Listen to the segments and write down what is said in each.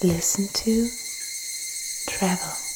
Listen to travel.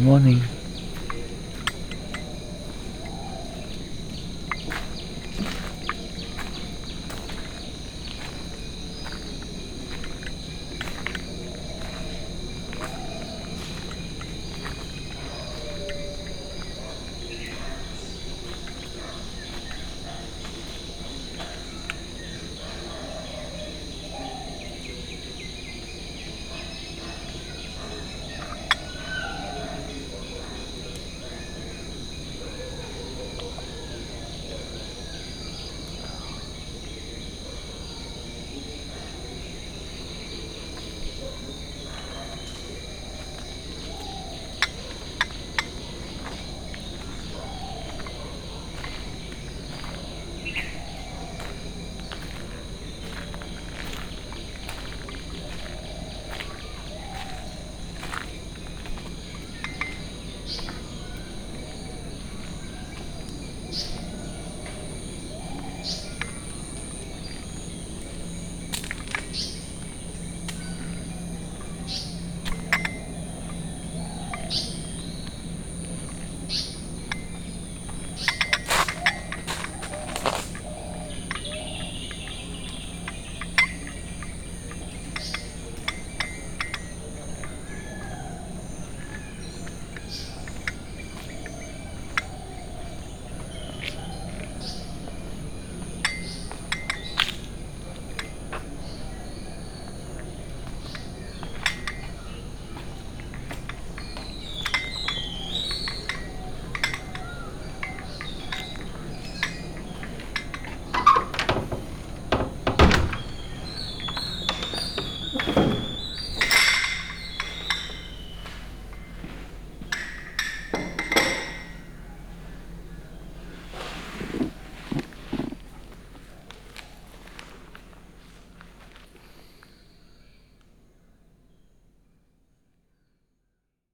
Morning.